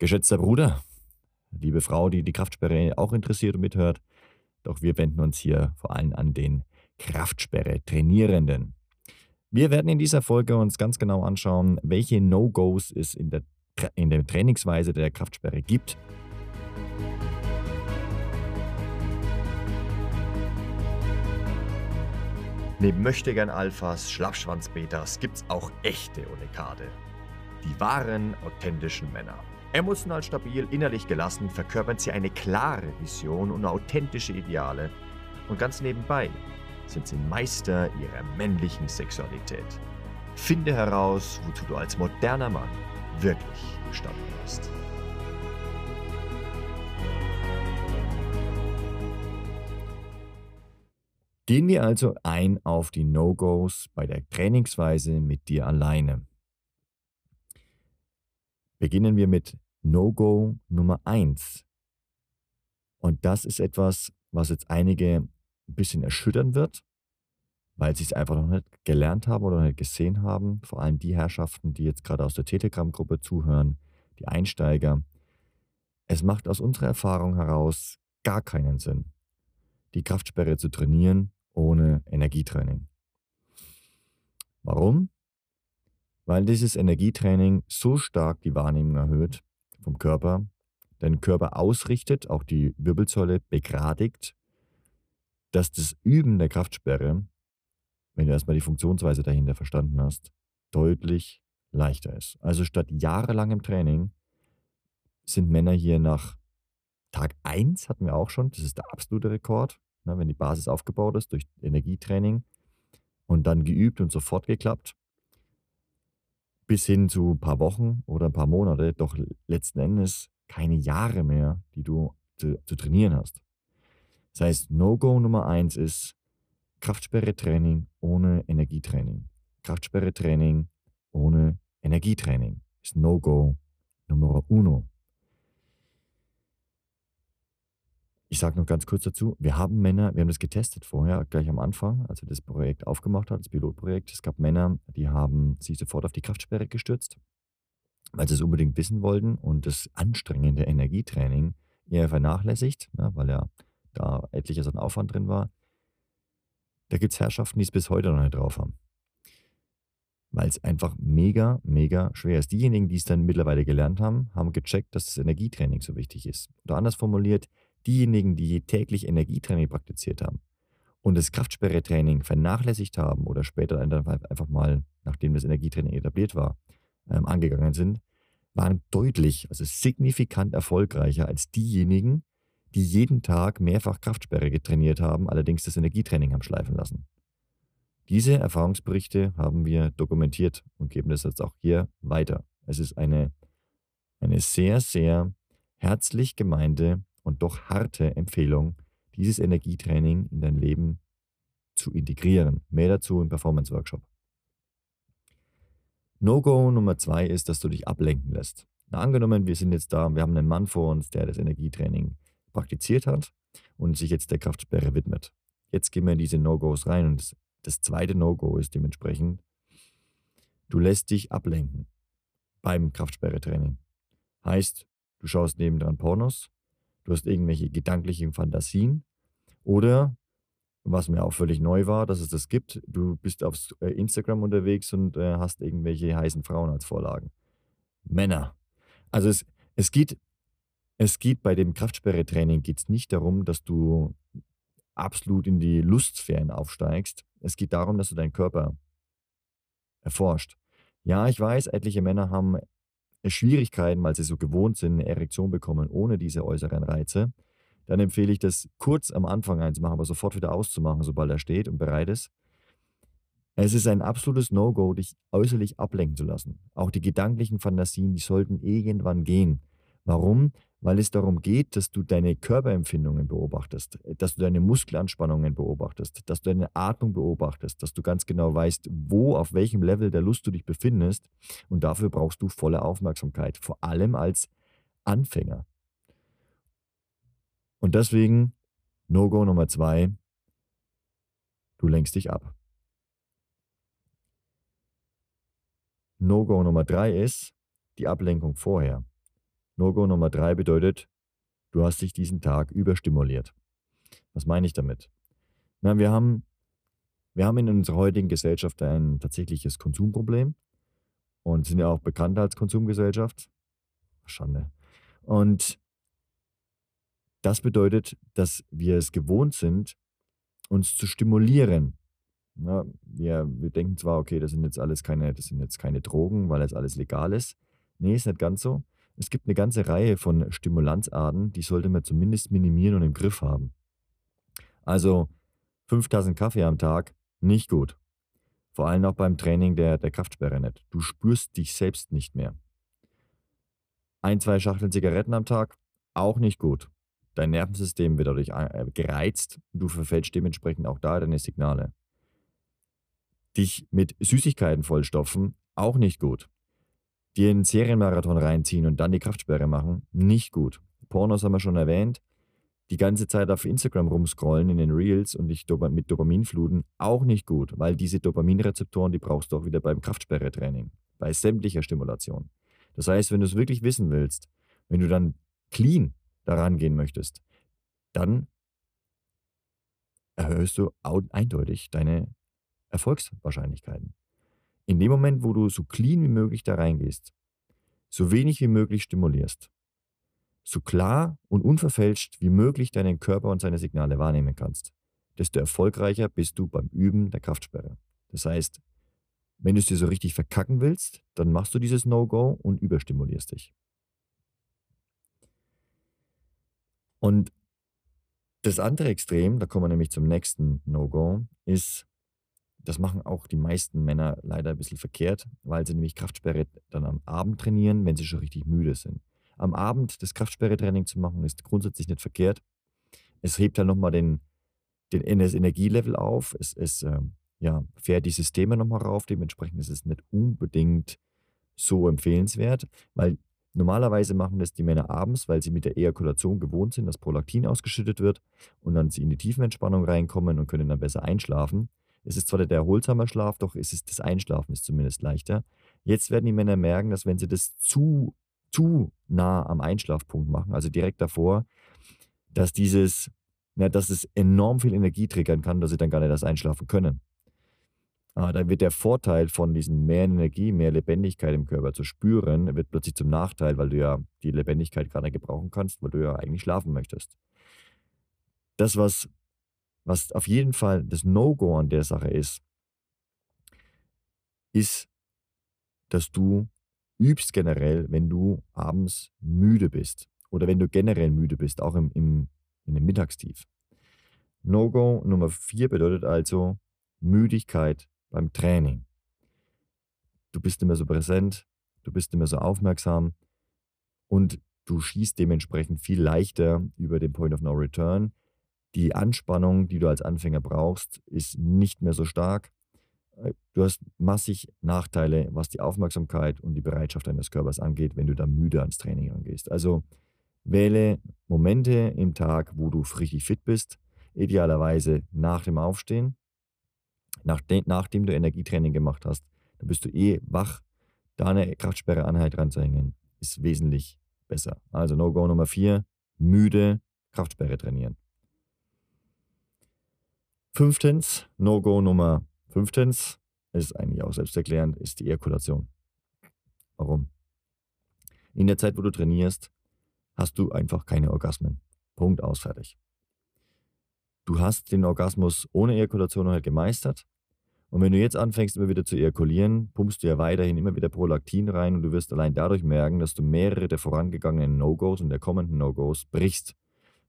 Geschätzter Bruder, liebe Frau, die die Kraftsperre auch interessiert und mithört, doch wir wenden uns hier vor allem an den Kraftsperre-Trainierenden. Wir werden in dieser Folge uns ganz genau anschauen, welche No-Gos es in der, in der Trainingsweise der Kraftsperre gibt. Neben Möchtegern Alphas, Schlappschwanz-Betas gibt's auch echte Unikade. Die wahren, authentischen Männer. Emotional stabil, innerlich gelassen verkörpern sie eine klare Vision und authentische Ideale. Und ganz nebenbei sind sie Meister ihrer männlichen Sexualität. Finde heraus, wozu du als moderner Mann wirklich gestanden bist. Gehen wir also ein auf die No-Gos bei der Trainingsweise mit dir alleine. Beginnen wir mit No-Go Nummer 1. Und das ist etwas, was jetzt einige ein bisschen erschüttern wird, weil sie es einfach noch nicht gelernt haben oder noch nicht gesehen haben. Vor allem die Herrschaften, die jetzt gerade aus der Telegram-Gruppe zuhören, die Einsteiger. Es macht aus unserer Erfahrung heraus gar keinen Sinn, die Kraftsperre zu trainieren ohne Energietraining. Warum? Weil dieses Energietraining so stark die Wahrnehmung erhöht vom Körper, den Körper ausrichtet, auch die Wirbelsäule begradigt, dass das Üben der Kraftsperre, wenn du erstmal die Funktionsweise dahinter verstanden hast, deutlich leichter ist. Also statt jahrelangem Training sind Männer hier nach Tag 1 hatten wir auch schon, das ist der absolute Rekord, ne, wenn die Basis aufgebaut ist durch Energietraining und dann geübt und sofort geklappt, bis hin zu ein paar Wochen oder ein paar Monate, doch letzten Endes keine Jahre mehr, die du zu, zu trainieren hast. Das heißt, No-Go Nummer eins ist Kraftsperre-Training ohne Energietraining. Kraftsperre-Training ohne Energietraining ist No-Go Nummer uno. Ich sage noch ganz kurz dazu, wir haben Männer, wir haben das getestet vorher, gleich am Anfang, als wir das Projekt aufgemacht haben, das Pilotprojekt. Es gab Männer, die haben sich sofort auf die Kraftsperre gestürzt, weil sie es unbedingt wissen wollten und das anstrengende Energietraining eher vernachlässigt, ne, weil ja da etliches an Aufwand drin war. Da gibt es Herrschaften, die es bis heute noch nicht drauf haben. Weil es einfach mega, mega schwer ist. Diejenigen, die es dann mittlerweile gelernt haben, haben gecheckt, dass das Energietraining so wichtig ist. Oder anders formuliert, diejenigen, die täglich Energietraining praktiziert haben und das Kraftsperretraining vernachlässigt haben oder später einfach mal, nachdem das Energietraining etabliert war, ähm, angegangen sind, waren deutlich, also signifikant erfolgreicher als diejenigen, die jeden Tag mehrfach Kraftsperre getrainiert haben, allerdings das Energietraining haben schleifen lassen. Diese Erfahrungsberichte haben wir dokumentiert und geben das jetzt auch hier weiter. Es ist eine, eine sehr, sehr herzlich gemeinte und doch harte Empfehlung, dieses Energietraining in dein Leben zu integrieren. Mehr dazu im Performance Workshop. No-Go Nummer zwei ist, dass du dich ablenken lässt. Na, angenommen, wir sind jetzt da, wir haben einen Mann vor uns, der das Energietraining praktiziert hat und sich jetzt der Kraftsperre widmet. Jetzt gehen wir in diese No-Gos rein und das, das zweite No-Go ist dementsprechend, du lässt dich ablenken beim Kraftsperre-Training. Heißt, du schaust nebendran Pornos, du hast irgendwelche gedanklichen Fantasien oder, was mir auch völlig neu war, dass es das gibt, du bist auf äh, Instagram unterwegs und äh, hast irgendwelche heißen Frauen als Vorlagen. Männer. Also es, es geht es geht bei dem Kraftsperre-Training geht's nicht darum, dass du absolut in die Lustsphären aufsteigst. Es geht darum, dass du deinen Körper erforscht. Ja, ich weiß, etliche Männer haben Schwierigkeiten, weil sie so gewohnt sind, eine Erektion bekommen ohne diese äußeren Reize, dann empfehle ich das kurz am Anfang einzumachen, aber sofort wieder auszumachen, sobald er steht und bereit ist. Es ist ein absolutes No-Go, dich äußerlich ablenken zu lassen. Auch die gedanklichen Fantasien, die sollten irgendwann gehen. Warum? Weil es darum geht, dass du deine Körperempfindungen beobachtest, dass du deine Muskelanspannungen beobachtest, dass du deine Atmung beobachtest, dass du ganz genau weißt, wo, auf welchem Level der Lust du dich befindest. Und dafür brauchst du volle Aufmerksamkeit, vor allem als Anfänger. Und deswegen, No-Go Nummer zwei, du lenkst dich ab. No-Go Nummer drei ist die Ablenkung vorher. No-Go Nummer drei bedeutet, du hast dich diesen Tag überstimuliert. Was meine ich damit? Na, wir haben, wir haben in unserer heutigen Gesellschaft ein tatsächliches Konsumproblem und sind ja auch bekannt als Konsumgesellschaft. Schande. Und das bedeutet, dass wir es gewohnt sind, uns zu stimulieren. Ja, wir, wir denken zwar, okay, das sind jetzt alles keine, das sind jetzt keine Drogen, weil jetzt alles legal ist. Nee, ist nicht ganz so. Es gibt eine ganze Reihe von Stimulanzarten, die sollte man zumindest minimieren und im Griff haben. Also fünf Tassen Kaffee am Tag, nicht gut. Vor allem auch beim Training der, der Kraftsperre nicht. Du spürst dich selbst nicht mehr. Ein, zwei Schachteln Zigaretten am Tag, auch nicht gut. Dein Nervensystem wird dadurch äh, gereizt und du verfälschst dementsprechend auch da deine Signale. Dich mit Süßigkeiten vollstopfen, auch nicht gut. Dir einen Serienmarathon reinziehen und dann die Kraftsperre machen, nicht gut. Pornos haben wir schon erwähnt. Die ganze Zeit auf Instagram rumscrollen in den Reels und dich mit Dopamin fluten, auch nicht gut, weil diese Dopaminrezeptoren, die brauchst du auch wieder beim Kraftsperre-Training, bei sämtlicher Stimulation. Das heißt, wenn du es wirklich wissen willst, wenn du dann clean daran gehen möchtest, dann erhöhst du eindeutig deine Erfolgswahrscheinlichkeiten. In dem Moment, wo du so clean wie möglich da reingehst, so wenig wie möglich stimulierst, so klar und unverfälscht wie möglich deinen Körper und seine Signale wahrnehmen kannst, desto erfolgreicher bist du beim Üben der Kraftsperre. Das heißt, wenn du es dir so richtig verkacken willst, dann machst du dieses No-Go und überstimulierst dich. Und das andere Extrem, da kommen wir nämlich zum nächsten No-Go, ist, das machen auch die meisten Männer leider ein bisschen verkehrt, weil sie nämlich Kraftsperre dann am Abend trainieren, wenn sie schon richtig müde sind. Am Abend das Kraftsperre-Training zu machen, ist grundsätzlich nicht verkehrt. Es hebt halt nochmal den, den, das Energielevel auf. Es, es äh, ja, fährt die Systeme nochmal rauf. Dementsprechend ist es nicht unbedingt so empfehlenswert, weil Normalerweise machen das die Männer abends, weil sie mit der Ejakulation gewohnt sind, dass Prolaktin ausgeschüttet wird und dann sie in die Tiefenentspannung reinkommen und können dann besser einschlafen. Es ist zwar der erholsame Schlaf, doch ist es das Einschlafen ist zumindest leichter. Jetzt werden die Männer merken, dass wenn sie das zu, zu nah am Einschlafpunkt machen, also direkt davor, dass dieses, na, dass es enorm viel Energie triggern kann, dass sie dann gar nicht das einschlafen können. Ah, dann wird der Vorteil von diesem mehr Energie, mehr Lebendigkeit im Körper zu spüren, wird plötzlich zum Nachteil, weil du ja die Lebendigkeit gerade gebrauchen kannst, weil du ja eigentlich schlafen möchtest. Das, was, was auf jeden Fall das No-Go an der Sache ist, ist, dass du übst generell, wenn du abends müde bist oder wenn du generell müde bist, auch im, im, in dem Mittagstief. No-Go Nummer vier bedeutet also Müdigkeit beim Training. Du bist mehr so präsent, du bist mehr so aufmerksam und du schießt dementsprechend viel leichter über den Point of No Return. Die Anspannung, die du als Anfänger brauchst, ist nicht mehr so stark. Äh, du hast massig Nachteile, was die Aufmerksamkeit und die Bereitschaft deines Körpers angeht, wenn du da müde ans Training angehst. Also wähle Momente im Tag, wo du richtig fit bist, idealerweise nach dem Aufstehen nachdem, nachdem du Energietraining gemacht hast, dann bist du eh wach. Da eine Kraftsperre-Einheit ranzuhängen, ist wesentlich besser. Also No-Go Nummer 4, müde Kraftsperre trainieren. Fünftens, No-Go Nummer fünftens, ist eigentlich auch selbsterklärend, ist die Ejakulation. Warum? In der Zeit, wo du trainierst, hast du einfach keine Orgasmen. Punkt aus, fertig. Du hast den Orgasmus ohne Ejakulation halt gemeistert. Und wenn du jetzt anfängst, immer wieder zu ejakulieren, pumpst du ja weiterhin immer wieder Prolaktin rein und du wirst allein dadurch merken, dass du mehrere der vorangegangenen No-Gos und der kommenden No-Gos brichst.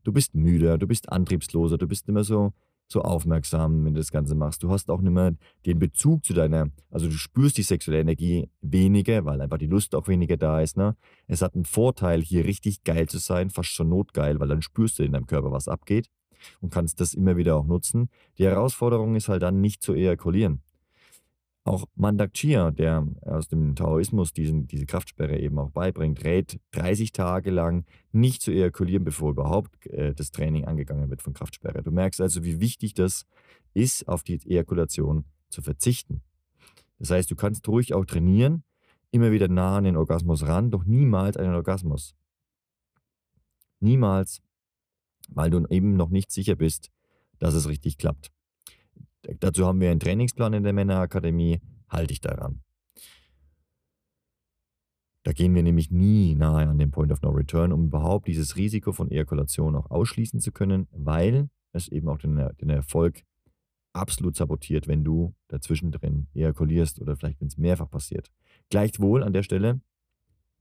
Du bist müder, du bist antriebsloser, du bist mehr so, so aufmerksam, wenn du das Ganze machst. Du hast auch nicht mehr den Bezug zu deiner, also du spürst die sexuelle Energie weniger, weil einfach die Lust auch weniger da ist. Ne? Es hat einen Vorteil, hier richtig geil zu sein, fast schon notgeil, weil dann spürst du in deinem Körper, was abgeht und kannst das immer wieder auch nutzen. Die Herausforderung ist halt dann nicht zu ejakulieren. Auch Mandak Chia, der aus dem Taoismus diesen, diese Kraftsperre eben auch beibringt, rät 30 Tage lang nicht zu ejakulieren, bevor überhaupt äh, das Training angegangen wird von Kraftsperre. Du merkst also, wie wichtig das ist, auf die Ejakulation zu verzichten. Das heißt, du kannst ruhig auch trainieren, immer wieder nah an den Orgasmus ran, doch niemals einen Orgasmus. Niemals, weil du eben noch nicht sicher bist, dass es richtig klappt. Dazu haben wir einen Trainingsplan in der Männerakademie, halte dich daran. Da gehen wir nämlich nie nahe an den Point of No Return, um überhaupt dieses Risiko von Ejakulation auch ausschließen zu können, weil es eben auch den, den Erfolg absolut sabotiert, wenn du dazwischen drin ejakulierst oder vielleicht, wenn es mehrfach passiert. Gleichwohl an der Stelle,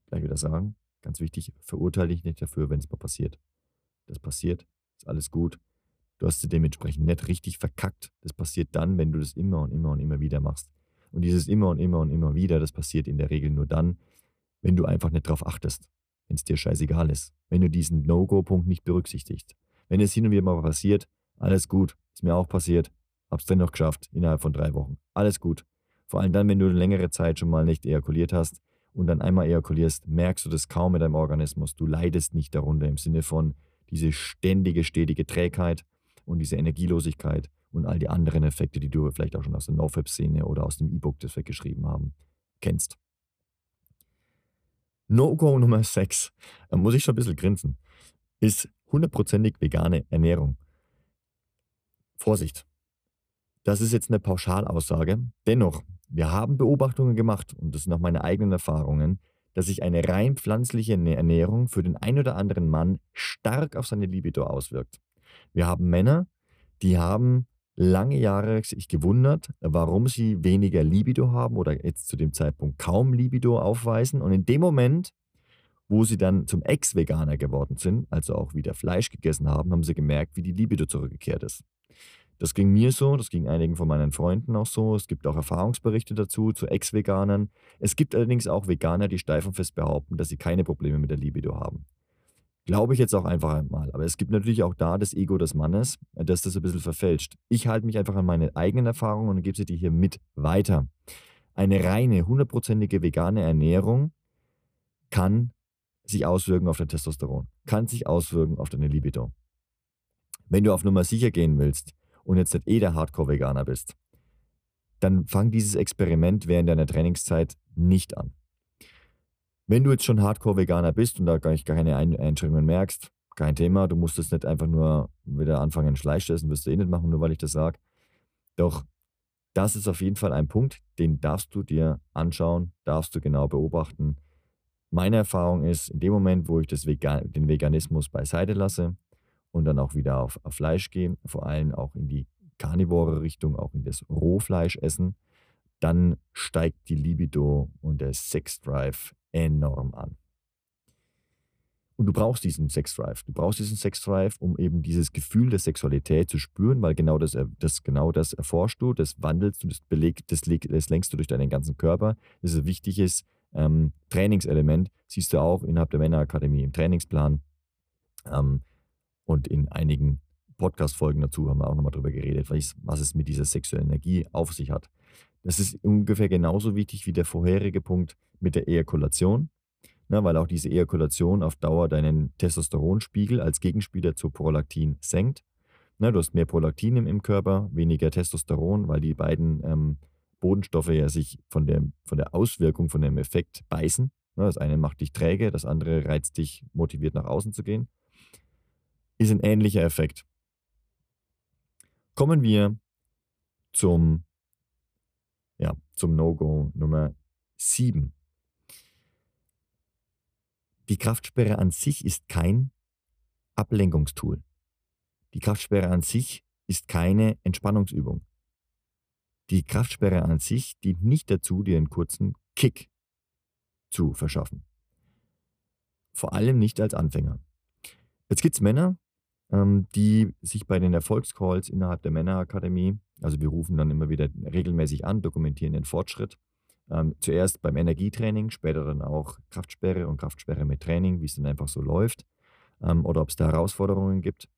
gleich wieder sagen, ganz wichtig, verurteile dich nicht dafür, wenn es mal passiert. Das passiert, ist alles gut. Du hast sie dementsprechend nicht richtig verkackt. Das passiert dann, wenn du das immer und immer und immer wieder machst. Und dieses immer und immer und immer wieder, das passiert in der Regel nur dann, wenn du einfach nicht drauf achtest, wenn es dir scheißegal ist, wenn du diesen No-Go-Punkt nicht berücksichtigst. Wenn es hin und wieder mal passiert, alles gut, ist mir auch passiert, hab's dennoch geschafft, innerhalb von drei Wochen. Alles gut. Vor allem dann, wenn du eine längere Zeit schon mal nicht ejakuliert hast und dann einmal ejakulierst, merkst du das kaum mit deinem Organismus. Du leidest nicht darunter im Sinne von diese ständige, stetige Trägheit und diese Energielosigkeit und all die anderen Effekte, die du vielleicht auch schon aus der NoFap-Szene oder aus dem E-Book, das wir geschrieben haben, kennst. No-Go Nummer 6, da muss ich schon ein bisschen grinsen, ist hundertprozentig vegane Ernährung. Vorsicht, das ist jetzt eine Pauschalaussage. Dennoch, wir haben Beobachtungen gemacht, und das sind auch meine eigenen Erfahrungen, dass sich eine rein pflanzliche Ernährung für den ein oder anderen Mann stark auf seine Libido auswirkt. Wir haben Männer, die haben lange Jahre sich gewundert, warum sie weniger Libido haben oder jetzt zu dem Zeitpunkt kaum Libido aufweisen. Und in dem Moment, wo sie dann zum Ex-Veganer geworden sind, also auch wieder Fleisch gegessen haben, haben sie gemerkt, wie die Libido zurückgekehrt ist. Das ging mir so, das ging einigen von meinen Freunden auch so. Es gibt auch Erfahrungsberichte dazu zu Ex-Veganern. Es gibt allerdings auch Veganer, die steif und fest behaupten, dass sie keine Probleme mit der Libido haben. Glaube ich jetzt auch einfach einmal. Aber es gibt natürlich auch da das Ego des Mannes, äh, das das ein bisschen verfälscht. Ich halte mich einfach an meine eigenen Erfahrungen und gebe sie dir hier mit weiter. Eine reine, hundertprozentige vegane Ernährung kann sich auswirken auf dein Testosteron, kann sich auswirken auf deine Libido. Wenn du auf Nummer sicher gehen willst und jetzt nicht eh der Hardcore-Veganer bist, dann fang dieses Experiment während deiner Trainingszeit nicht an. Wenn du jetzt schon Hardcore-Veganer bist und da gar, nicht, keine Einschränkungen merkst, kein Thema. Du musst jetzt nicht einfach nur wieder anfangen, Fleisch zu essen, wirst du eh nicht machen, nur weil ich das sage. Doch das ist auf jeden Fall ein Punkt, den darfst du dir anschauen, darfst du genau beobachten. Meine Erfahrung ist, in dem Moment, wo ich Vegan den Veganismus beiseite lasse und dann auch wieder auf, auf Fleisch gehe, vor allem auch in die karnivore Richtung, auch in das Rohfleischessen, dann steigt die Libido und der Sexdrive enorm an. Und du brauchst diesen Sexdrive. Du brauchst diesen Sexdrive, um eben dieses Gefühl der Sexualität zu spüren, weil genau das, das, genau das erforschst du, das wandelst du, das, beleg, das, das lenkst du durch deinen ganzen Körper. Das ist ein wichtiges ähm, Trainingselement. Siehst du auch innerhalb der Männerakademie im Trainingsplan. Ähm, und in einigen Podcast-Folgen dazu haben wir auch nochmal drüber geredet, was es mit dieser sexuellen Energie auf sich hat. Das ist ungefähr genauso wichtig wie der vorherige Punkt mit der Ejakulation, ne, weil auch diese Ejakulation auf Dauer deinen Testosteronspiegel als Gegenspieler zu Prolaktin senkt. Ne, du hast mehr Prolaktin im, Körper, weniger Testosteron, weil die beiden ähm, Bodenstoffe ja sich von der, von der Auswirkung, von dem Effekt beißen. Ne, das eine macht dich träge, das andere reizt dich, motiviert nach außen zu gehen. Ist ein ähnlicher Effekt. Kommen wir zum ja, zum No-Go Nummer 7. Die Kraftsperre an sich ist kein Ablenkungstool. Die Kraftsperre an sich ist keine Entspannungsübung. Die Kraftsperre an sich dient nicht dazu, dir einen kurzen Kick zu verschaffen. Vor allem nicht als Anfänger. Jetzt gibt es Männer, ähm, die sich bei den Erfolgscalls innerhalb der Männerakademie, also wir rufen dann immer wieder regelmäßig an, dokumentieren den Fortschritt. Ähm, zuerst beim Energietraining, später dann auch Kraftsperre und Kraftsperre mit Training, wie es dann einfach so läuft ähm, oder ob es da Herausforderungen gibt.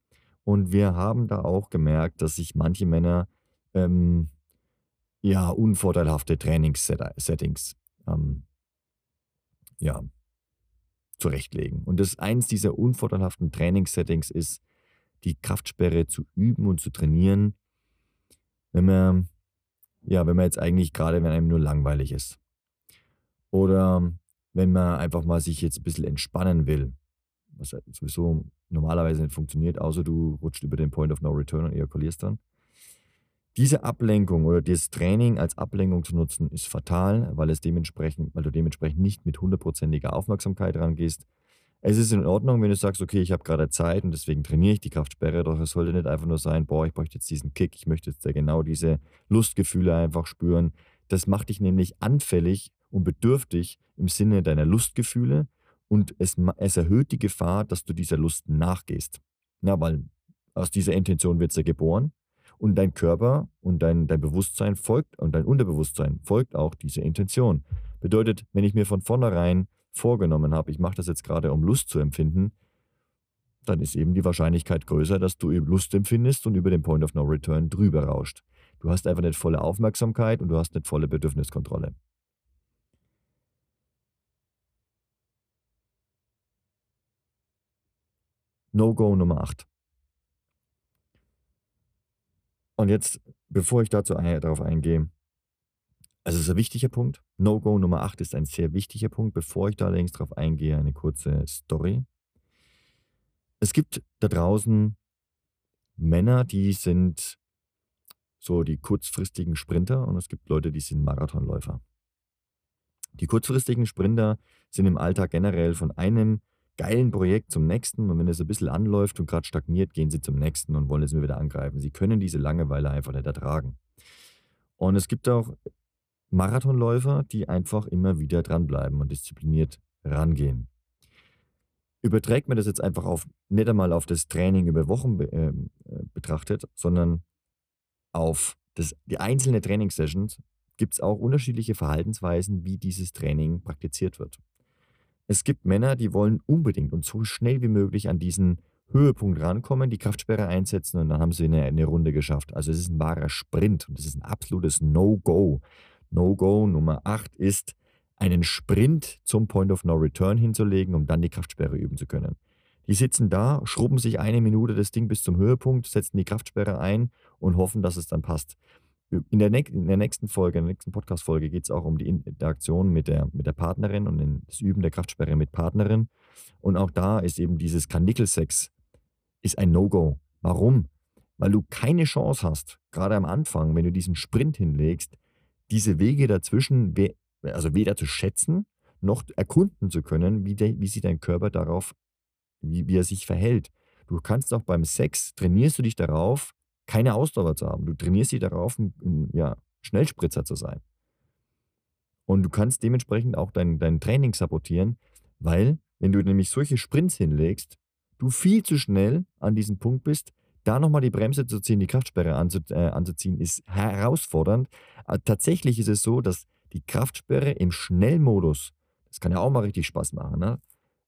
Und wir haben da auch gemerkt, dass sich manche Männer ähm, ja unvorteilhafte Trainingssettings ähm, ja, zurechtlegen. Und das eins dieser unvorteilhaften Trainingssettings ist, die Kraftsperre zu üben und zu trainieren, wenn man, ja, wenn man jetzt eigentlich gerade, wenn einem nur langweilig ist. Oder wenn man einfach mal sich jetzt ein bisschen entspannen will, was sowieso normalerweise nicht funktioniert, außer du rutscht über den Point of No Return und ejakulierst dann. Diese Ablenkung oder das Training als Ablenkung zu nutzen, ist fatal, weil, es dementsprechend, weil du dementsprechend nicht mit hundertprozentiger Aufmerksamkeit rangehst. Es ist in Ordnung, wenn du sagst, okay, ich habe gerade Zeit und deswegen trainiere ich die Kraftsperre, doch es sollte nicht einfach nur sein, boah, ich bräuchte jetzt diesen Kick, ich möchte jetzt genau diese Lustgefühle einfach spüren. Das macht dich nämlich anfällig und bedürftig im Sinne deiner Lustgefühle und es, es erhöht die Gefahr, dass du dieser Lust nachgehst. Na, weil aus dieser Intention wird ja geboren und dein Körper und dein, dein Bewusstsein folgt und dein Unterbewusstsein folgt auch dieser Intention. Bedeutet, wenn ich mir von vornherein vorgenommen habe, ich mache das jetzt gerade, um Lust zu empfinden, dann ist eben die Wahrscheinlichkeit größer, dass du eben Lust empfindest und über den Point of No Return drüber rauscht. Du hast einfach nicht volle Aufmerksamkeit und du hast nicht volle Bedürfniskontrolle. No-Go Nummer 8. Und jetzt, bevor ich dazu darauf eingehe, also es ist ein wichtiger Punkt. No-Go Nummer 8 ist ein sehr wichtiger Punkt. Bevor ich da allerdings darauf eingehe, eine kurze Story. Es gibt da draußen Männer, die sind so die kurzfristigen Sprinter und es gibt Leute, die sind Marathonläufer. Die kurzfristigen Sprinter sind im Alltag generell von einem geilen Projekt zum nächsten und wenn es ein bisschen anläuft und gerade stagniert, gehen sie zum nächsten und wollen es mir wieder angreifen. Sie können diese Langeweile einfach nicht ertragen. Und es gibt auch Marathonläufer, die einfach immer wieder dranbleiben und diszipliniert rangehen. Überträgt man das jetzt einfach auf, nicht einmal auf das Training über Wochen be, äh, betrachtet, sondern auf das, die einzelnen Trainingssessions, gibt es auch unterschiedliche Verhaltensweisen, wie dieses Training praktiziert wird. Es gibt Männer, die wollen unbedingt und so schnell wie möglich an diesen Höhepunkt rankommen, die Kraftsperre einsetzen und dann haben sie eine, eine Runde geschafft. Also es ist ein wahrer Sprint und es ist ein absolutes No-Go. No-Go Nummer 8 ist, einen Sprint zum Point of No Return hinzulegen, um dann die Kraftsperre üben zu können. Die sitzen da, schrubben sich eine Minute das Ding bis zum Höhepunkt, setzen die Kraftsperre ein und hoffen, dass es dann passt. In der, in der nächsten Folge, in der nächsten Podcast-Folge geht es auch um die Interaktion mit der, mit der Partnerin und das Üben der Kraftsperre mit Partnerin. Und auch da ist eben dieses Kanickelsex ist ein No-Go. Warum? Weil du keine Chance hast, gerade am Anfang, wenn du diesen Sprint hinlegst, diese Wege dazwischen, also weder zu schätzen, noch erkunden zu können, wie, de, wie sich dein Körper darauf, wie, wie er sich verhält. Du kannst auch beim Sex, trainierst du dich darauf, keine Ausdauer zu haben. Du trainierst dich darauf, ein, ja, Schnellspritzer zu sein. Und du kannst dementsprechend auch dein, dein Training sabotieren, weil, wenn du nämlich solche Sprints hinlegst, du viel zu schnell an diesem Punkt bist, da nochmal die Bremse zu ziehen, die Kraftsperre anzu, äh, anzuziehen, ist herausfordernd. Aber tatsächlich ist es so, dass die Kraftsperre im Schnellmodus, das kann ja auch mal richtig Spaß machen, ne?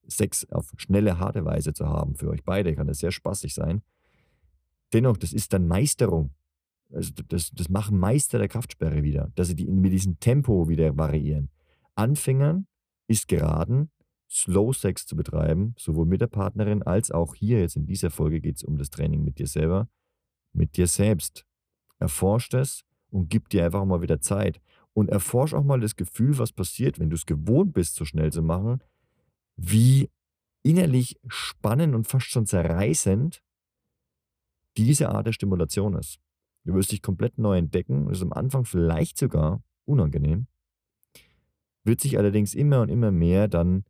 Sex auf schnelle, harte Weise zu haben für euch beide, kann das sehr spaßig sein. Dennoch, das ist dann Meisterung. Also das, das machen Meister der Kraftsperre wieder, dass sie die mit diesem Tempo wieder variieren. Anfängern ist geraden, Slow Sex zu betreiben, sowohl mit der Partnerin als auch hier jetzt in dieser Folge geht es um das Training mit dir selber, mit dir selbst. Erforscht es und gib dir einfach mal wieder Zeit. Und erforsch auch mal das Gefühl, was passiert, wenn du es gewohnt bist, so schnell zu machen, wie innerlich spannend und fast schon zerreißend diese Art der Stimulation ist. Du wirst dich komplett neu entdecken, ist am Anfang vielleicht sogar unangenehm, wird sich allerdings immer und immer mehr dann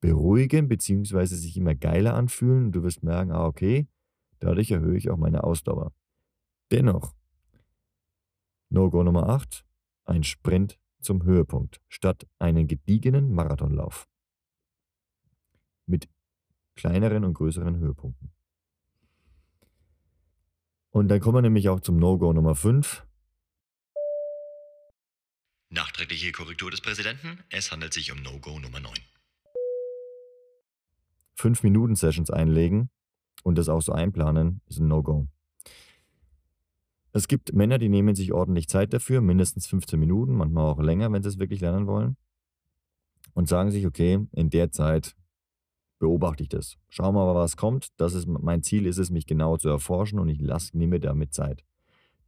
beruhigen bzw. sich immer geiler anfühlen und du wirst merken, ah okay, dadurch erhöhe ich auch meine Ausdauer. Dennoch, No-Go Nummer 8, ein Sprint zum Höhepunkt statt einen gediegenen Marathonlauf mit kleineren und größeren Höhepunkten. Und dann kommen wir nämlich auch zum No-Go Nummer 5. Nachträgliche Korrektur des Präsidenten. Es handelt sich um No-Go Nummer 9. 5-Minuten-Sessions einlegen und das auch so einplanen, ist ein No-Go. Es gibt Männer, die nehmen sich ordentlich Zeit dafür, mindestens 15 Minuten, manchmal auch länger, wenn sie es wirklich lernen wollen. Und sagen sich, okay, in der Zeit beobachte ich das. Schauen wir mal, was kommt. Das ist, mein Ziel ist es, mich genau zu erforschen und ich lasse, nehme damit Zeit.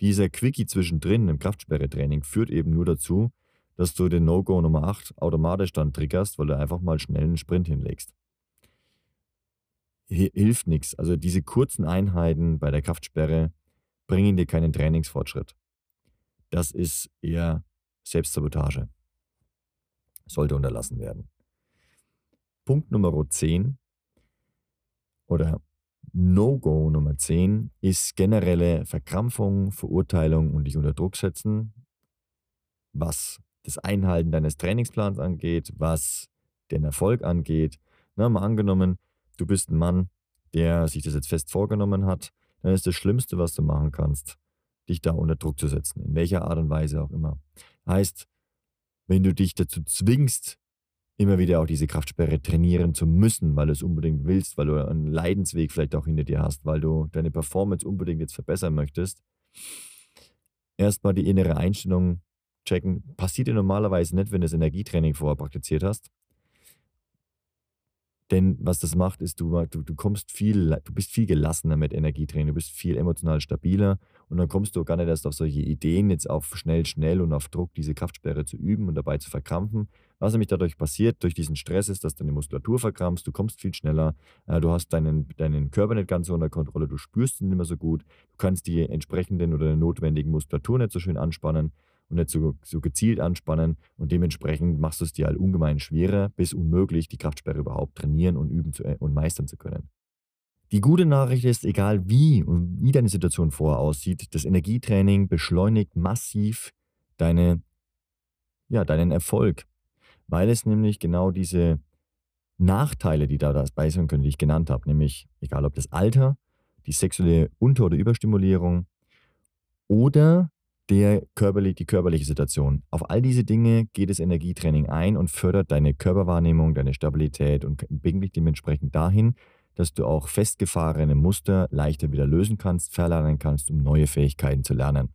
Dieser Quickie zwischendrin im Kraftsperre-Training führt eben nur dazu, dass du den No-Go Nummer 8 automatisch dann triggerst, weil du einfach mal schnell einen Sprint hinlegst. Hilft nichts. Also diese kurzen Einheiten bei der Kraftsperre bringen dir keinen Trainingsfortschritt. Das ist eher Selbstsabotage. Sollte unterlassen werden. Punkt Nummer 10 oder No-Go Nummer 10 ist generelle Verkrampfung, Verurteilung und dich unter Druck setzen, was das Einhalten deines Trainingsplans angeht, was den Erfolg angeht. Na, mal angenommen, du bist ein Mann, der sich das jetzt fest vorgenommen hat, dann ist das Schlimmste, was du machen kannst, dich da unter Druck zu setzen, in welcher Art und Weise auch immer. Heißt, wenn du dich dazu zwingst, immer wieder auch diese Kraftsperre trainieren zu müssen, weil du es unbedingt willst, weil du einen Leidensweg vielleicht auch hinter dir hast, weil du deine Performance unbedingt jetzt verbessern möchtest, erstmal die innere Einstellung checken. Passiert dir normalerweise nicht, wenn du das Energietraining vorher praktiziert hast. Denn was das macht, ist, du, du, du kommst viel, du bist viel gelassener mit Energietraining, du bist viel emotional stabiler und dann kommst du gar nicht erst auf solche Ideen, jetzt auf schnell, schnell und auf Druck diese Kraftsperre zu üben und dabei zu verkrampfen. Was nämlich dadurch passiert, durch diesen Stress ist, dass deine Muskulatur verkrampfst, du kommst viel schneller, äh, du hast deinen, deinen Körper nicht ganz so unter Kontrolle, du spürst ihn nicht mehr so gut, du kannst die entsprechenden oder notwendigen Muskulatur nicht so schön anspannen und nicht so, so gezielt anspannen. Und dementsprechend machst du es dir halt ungemein schwerer bis unmöglich, die Kraftsperre überhaupt trainieren und üben zu, äh, und meistern zu können. Die gute Nachricht ist, egal wie und wie deine Situation vorher aussieht, das Energietraining beschleunigt massiv deine, ja, deinen Erfolg, weil es nämlich genau diese Nachteile, die da dabei sein können, die ich genannt habe, nämlich egal ob das Alter, die sexuelle Unter- oder Überstimulierung oder der körperlich, die körperliche Situation. Auf all diese Dinge geht das Energietraining ein und fördert deine Körperwahrnehmung, deine Stabilität und bringt dich dementsprechend dahin, dass du auch festgefahrene Muster leichter wieder lösen kannst, verlernen kannst, um neue Fähigkeiten zu lernen.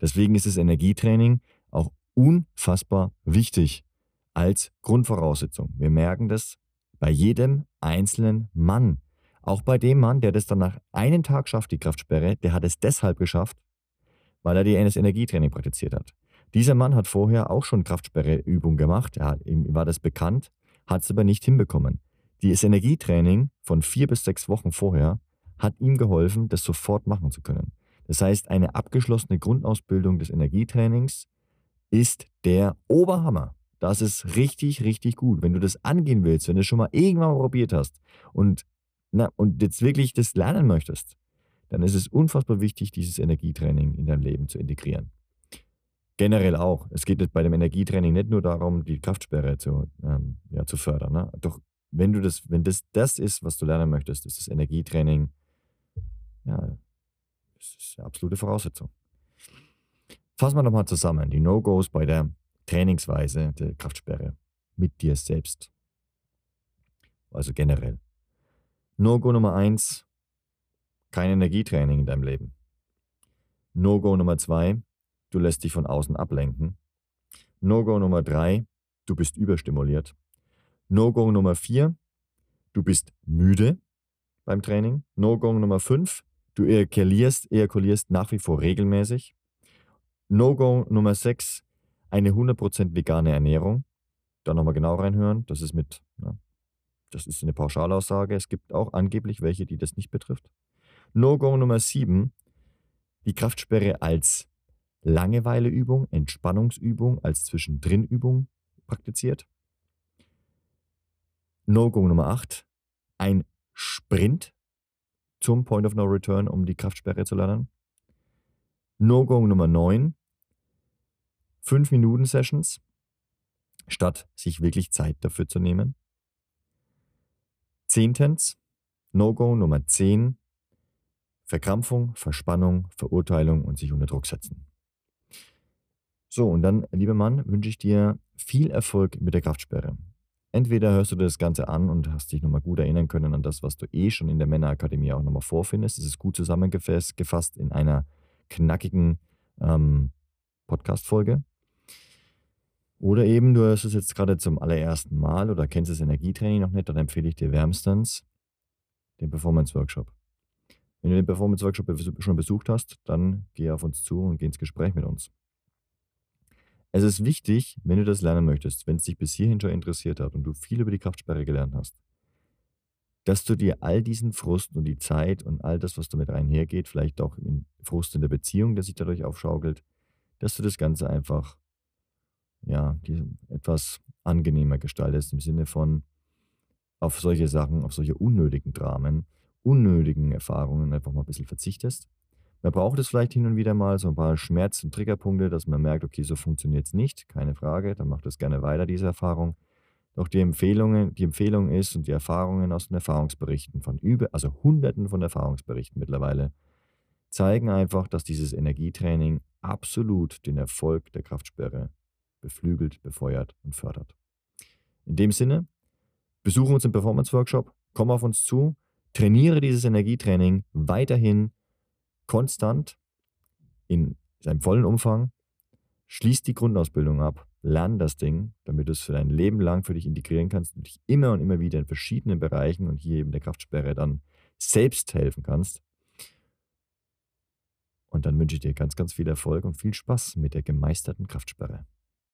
Deswegen ist das Energietraining auch unfassbar wichtig als Grundvoraussetzung. Wir merken das bei jedem einzelnen Mann. Auch bei dem Mann, der das dann nach einem Tag schafft, die Kraftsperre, der hat es deshalb geschafft, weil er die NS-Energietraining praktiziert hat. Dieser Mann hat vorher auch schon Kraftsperreübungen gemacht, er hat, ihm war das bekannt, hat es aber nicht hinbekommen. Dieses Energietraining von vier bis sechs Wochen vorher hat ihm geholfen, das sofort machen zu können. Das heißt, eine abgeschlossene Grundausbildung des Energietrainings ist der Oberhammer. Das ist richtig, richtig gut. Wenn du das angehen willst, wenn du es schon mal irgendwann mal probiert hast und, na, und jetzt wirklich das lernen möchtest, dann ist es unfassbar wichtig, dieses Energietraining in dein Leben zu integrieren. Generell auch. Es geht bei dem Energietraining nicht nur darum, die Kraftsperre zu, ähm, ja, zu fördern. Ne? Doch wenn du das, wenn das das ist, was du lernen möchtest, ist das Energietraining ja, das ist eine absolute Voraussetzung. Fassen wir nochmal zusammen. Die No-Gos bei der Trainingsweise der Kraftsperre mit dir selbst. Also generell. No-Go Nummer eins: kein Energietraining in deinem Leben. No-Go Nummer zwei, du lässt dich von außen ablenken. No-Go Nummer drei, du bist überstimuliert. No-Go Nummer vier, du bist müde beim Training. No-Go Nummer fünf, du ejakulierst, ejakulierst nach wie vor regelmäßig. No-Go Nummer sechs, eine 100% vegane Ernährung. Da nochmal genau reinhören. Das ist mit, na, das ist eine Pauschalaussage. Es gibt auch angeblich welche, die das nicht betrifft. No-Go Nummer 7, die Kraftsperre als Langeweileübung, Entspannungsübung, als Zwischendrinübung praktiziert. No-Go Nummer 8, ein Sprint zum Point of No Return, um die Kraftsperre zu lernen. No-Go Nummer 9, 5 Minuten Sessions, statt sich wirklich Zeit dafür zu nehmen. Zehntens, No-Go Nummer 10, Verkrampfung, Verspannung, Verurteilung und sich unter Druck setzen. So, und dann, lieber Mann, wünsche ich dir viel Erfolg mit der Kraftsperre. Entweder hörst du dir das Ganze an und hast dich nochmal gut erinnern können an das, was du eh schon in der Männerakademie auch nochmal vorfindest. Es ist gut zusammengefasst in einer knackigen ähm, Podcast-Folge. Oder eben, du hörst es jetzt gerade zum allerersten Mal oder kennst das Energietraining noch nicht, dann empfehle ich dir wärmstens den Performance Workshop. Wenn du den Performance Workshop schon besucht hast, dann geh auf uns zu und geh ins Gespräch mit uns. Es ist wichtig, wenn du das lernen möchtest, wenn es dich bis hierhin schon interessiert hat und du viel über die Kraftsperre gelernt hast, dass du dir all diesen Frust und die Zeit und all das, was damit einhergeht, vielleicht auch Frust in der Beziehung, der sich dadurch aufschaukelt, dass du das Ganze einfach ja, etwas angenehmer gestaltest im Sinne von auf solche Sachen, auf solche unnötigen Dramen, unnötigen Erfahrungen einfach mal ein bisschen verzichtest. Man braucht es vielleicht hin und wieder mal, so ein paar Schmerz- und Triggerpunkte, dass man merkt, okay, so funktioniert es nicht, keine Frage, dann macht es gerne weiter, diese Erfahrung. Doch die Empfehlungen, die Empfehlung ist und die Erfahrungen aus den Erfahrungsberichten von über, also Hunderten von Erfahrungsberichten mittlerweile, zeigen einfach, dass dieses Energietraining absolut den Erfolg der Kraftsperre beflügelt, befeuert und fördert. In dem Sinne, besuche uns im Performance Workshop, komm auf uns zu, trainiere dieses Energietraining weiterhin konstant in seinem vollen Umfang, schließ die Grundausbildung ab, lern das Ding, damit du es für dein Leben lang für dich integrieren kannst und dich immer und immer wieder in verschiedenen Bereichen und hier eben der Kraftsperre dann selbst helfen kannst. Und dann wünsche ich dir ganz, ganz viel Erfolg und viel Spaß mit der gemeisterten Kraftsperre.